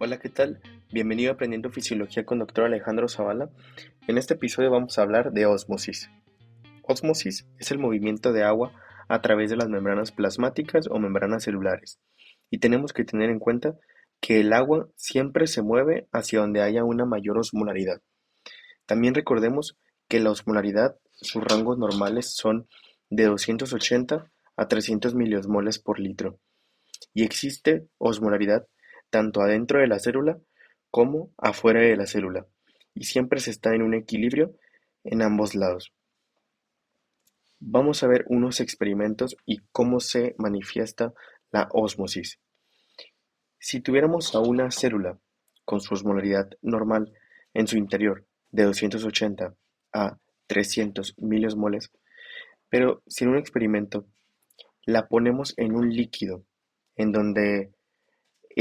Hola, ¿qué tal? Bienvenido a Aprendiendo Fisiología con Dr. Alejandro Zavala. En este episodio vamos a hablar de ósmosis. Ósmosis es el movimiento de agua a través de las membranas plasmáticas o membranas celulares. Y tenemos que tener en cuenta que el agua siempre se mueve hacia donde haya una mayor osmolaridad. También recordemos que la osmolaridad, sus rangos normales son de 280 a 300 miliosmoles por litro. Y existe osmolaridad tanto adentro de la célula como afuera de la célula, y siempre se está en un equilibrio en ambos lados. Vamos a ver unos experimentos y cómo se manifiesta la osmosis. Si tuviéramos a una célula con su osmolaridad normal en su interior de 280 a 300 miliosmoles, pero sin un experimento la ponemos en un líquido en donde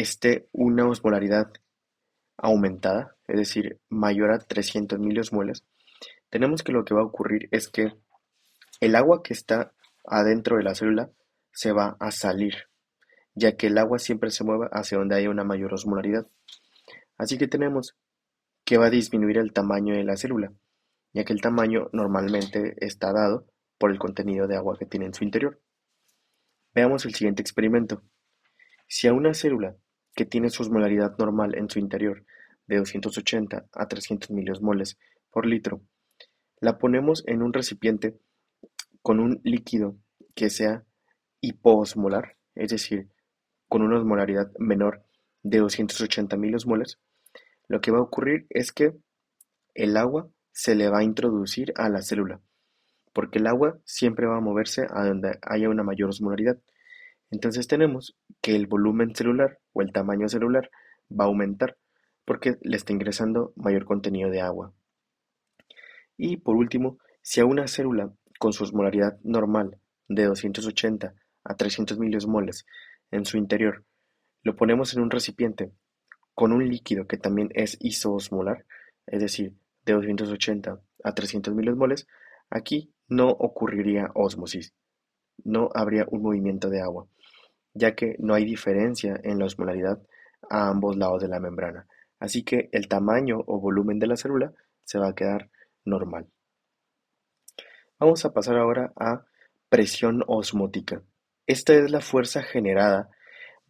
esté una osmolaridad aumentada, es decir, mayor a 300 miliosmoles, tenemos que lo que va a ocurrir es que el agua que está adentro de la célula se va a salir, ya que el agua siempre se mueve hacia donde haya una mayor osmolaridad. Así que tenemos que va a disminuir el tamaño de la célula, ya que el tamaño normalmente está dado por el contenido de agua que tiene en su interior. Veamos el siguiente experimento. Si a una célula que tiene su osmolaridad normal en su interior de 280 a 300 miliosmoles por litro, la ponemos en un recipiente con un líquido que sea hipoosmolar, es decir, con una osmolaridad menor de 280 miliosmoles, lo que va a ocurrir es que el agua se le va a introducir a la célula, porque el agua siempre va a moverse a donde haya una mayor osmolaridad. Entonces tenemos que el volumen celular o el tamaño celular va a aumentar porque le está ingresando mayor contenido de agua. Y por último, si a una célula con su osmolaridad normal de 280 a 300 miliosmoles en su interior lo ponemos en un recipiente con un líquido que también es isoosmolar, es decir, de 280 a 300 miliosmoles, aquí no ocurriría ósmosis, no habría un movimiento de agua ya que no hay diferencia en la osmolaridad a ambos lados de la membrana, así que el tamaño o volumen de la célula se va a quedar normal. Vamos a pasar ahora a presión osmótica. Esta es la fuerza generada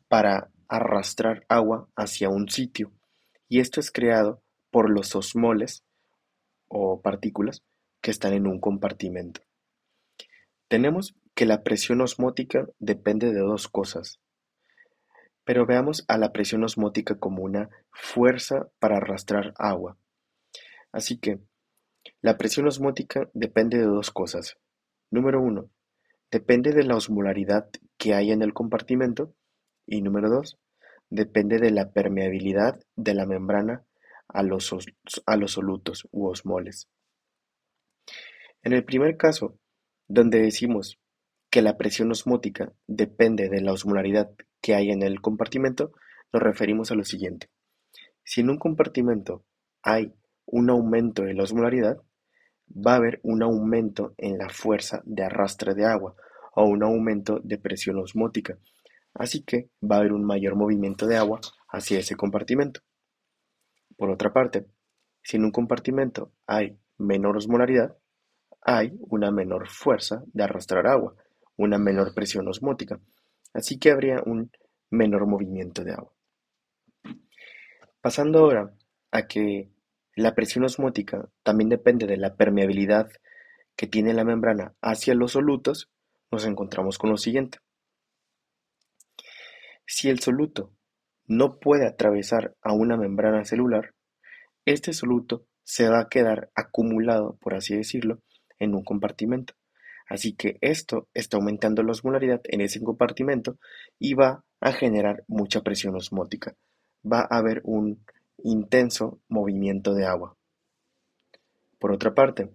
para arrastrar agua hacia un sitio y esto es creado por los osmoles o partículas que están en un compartimento. Tenemos que la presión osmótica depende de dos cosas. Pero veamos a la presión osmótica como una fuerza para arrastrar agua. Así que, la presión osmótica depende de dos cosas. Número uno, depende de la osmolaridad que hay en el compartimento. Y número dos, depende de la permeabilidad de la membrana a los, a los solutos u osmoles. En el primer caso, donde decimos que la presión osmótica depende de la osmolaridad que hay en el compartimento, nos referimos a lo siguiente. Si en un compartimento hay un aumento de la osmolaridad, va a haber un aumento en la fuerza de arrastre de agua o un aumento de presión osmótica. Así que va a haber un mayor movimiento de agua hacia ese compartimento. Por otra parte, si en un compartimento hay menor osmolaridad, hay una menor fuerza de arrastrar agua una menor presión osmótica, así que habría un menor movimiento de agua. Pasando ahora a que la presión osmótica también depende de la permeabilidad que tiene la membrana hacia los solutos, nos encontramos con lo siguiente. Si el soluto no puede atravesar a una membrana celular, este soluto se va a quedar acumulado, por así decirlo, en un compartimento. Así que esto está aumentando la osmolaridad en ese compartimento y va a generar mucha presión osmótica. Va a haber un intenso movimiento de agua. Por otra parte,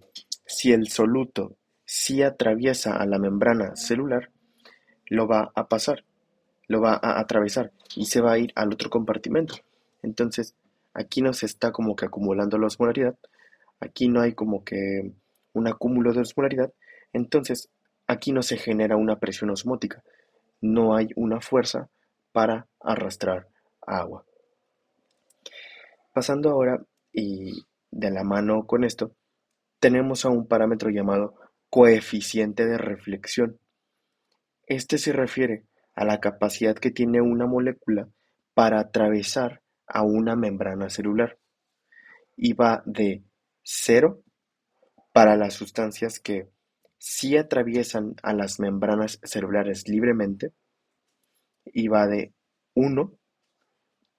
si el soluto sí atraviesa a la membrana celular, lo va a pasar, lo va a atravesar y se va a ir al otro compartimento. Entonces, aquí no se está como que acumulando la osmolaridad, aquí no hay como que un acúmulo de osmolaridad, entonces, aquí no se genera una presión osmótica, no hay una fuerza para arrastrar agua. Pasando ahora y de la mano con esto, tenemos a un parámetro llamado coeficiente de reflexión. Este se refiere a la capacidad que tiene una molécula para atravesar a una membrana celular y va de 0 para las sustancias que sí atraviesan a las membranas celulares libremente y va de 1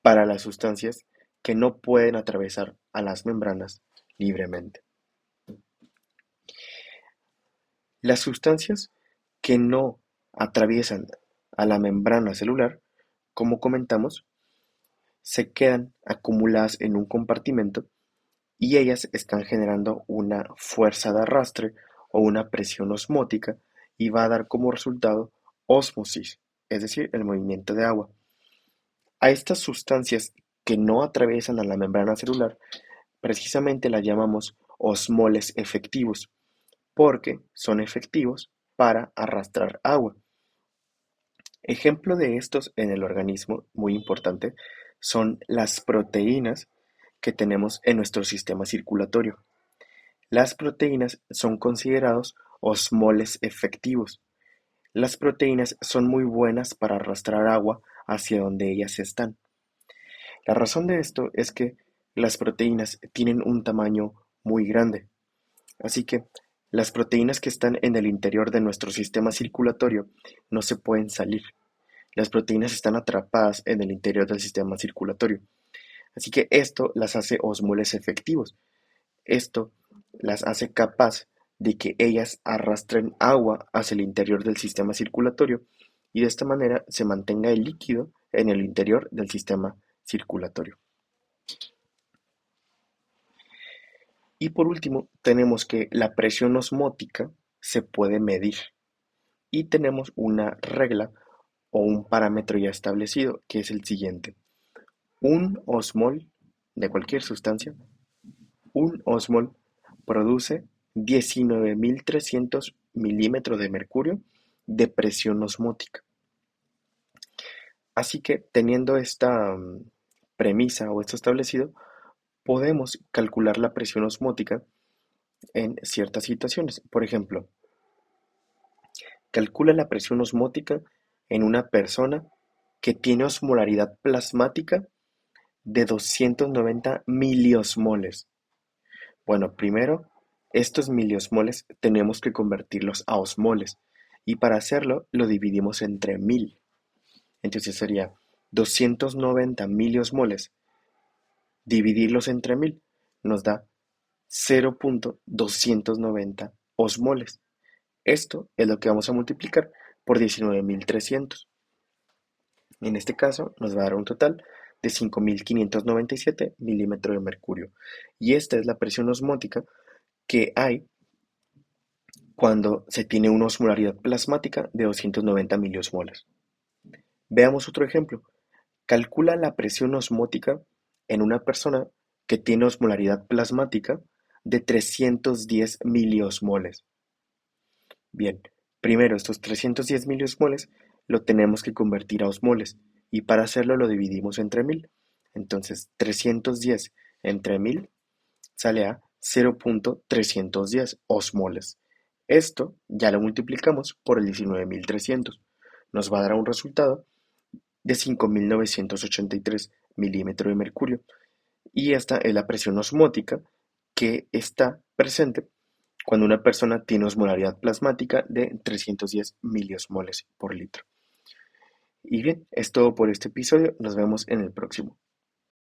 para las sustancias que no pueden atravesar a las membranas libremente. Las sustancias que no atraviesan a la membrana celular, como comentamos, se quedan acumuladas en un compartimento y ellas están generando una fuerza de arrastre o una presión osmótica y va a dar como resultado ósmosis, es decir, el movimiento de agua. A estas sustancias que no atraviesan a la membrana celular, precisamente las llamamos osmoles efectivos porque son efectivos para arrastrar agua. Ejemplo de estos en el organismo, muy importante, son las proteínas que tenemos en nuestro sistema circulatorio. Las proteínas son considerados osmoles efectivos. Las proteínas son muy buenas para arrastrar agua hacia donde ellas están. La razón de esto es que las proteínas tienen un tamaño muy grande. Así que las proteínas que están en el interior de nuestro sistema circulatorio no se pueden salir. Las proteínas están atrapadas en el interior del sistema circulatorio. Así que esto las hace osmoles efectivos. Esto las hace capaz de que ellas arrastren agua hacia el interior del sistema circulatorio y de esta manera se mantenga el líquido en el interior del sistema circulatorio. Y por último, tenemos que la presión osmótica se puede medir y tenemos una regla o un parámetro ya establecido que es el siguiente. Un osmol de cualquier sustancia, un osmol produce 19.300 milímetros de mercurio de presión osmótica. Así que teniendo esta mm, premisa o esto establecido, Podemos calcular la presión osmótica en ciertas situaciones. Por ejemplo, calcula la presión osmótica en una persona que tiene osmolaridad plasmática de 290 miliosmoles. Bueno, primero, estos miliosmoles tenemos que convertirlos a osmoles y para hacerlo lo dividimos entre mil. Entonces sería 290 miliosmoles Dividirlos entre mil nos da 0.290 osmoles. Esto es lo que vamos a multiplicar por 19.300. En este caso nos va a dar un total de 5.597 milímetros de mercurio. Y esta es la presión osmótica que hay cuando se tiene una osmolaridad plasmática de 290 miliosmoles. Veamos otro ejemplo. Calcula la presión osmótica en una persona que tiene osmolaridad plasmática de 310 miliosmoles. Bien, primero estos 310 miliosmoles lo tenemos que convertir a osmoles y para hacerlo lo dividimos entre 1000. Entonces 310 entre 1000 sale a 0.310 osmoles. Esto ya lo multiplicamos por el 19.300. Nos va a dar un resultado de 5.983 milímetro de mercurio. Y esta es la presión osmótica que está presente cuando una persona tiene osmolaridad plasmática de 310 miliosmoles por litro. Y bien, es todo por este episodio. Nos vemos en el próximo.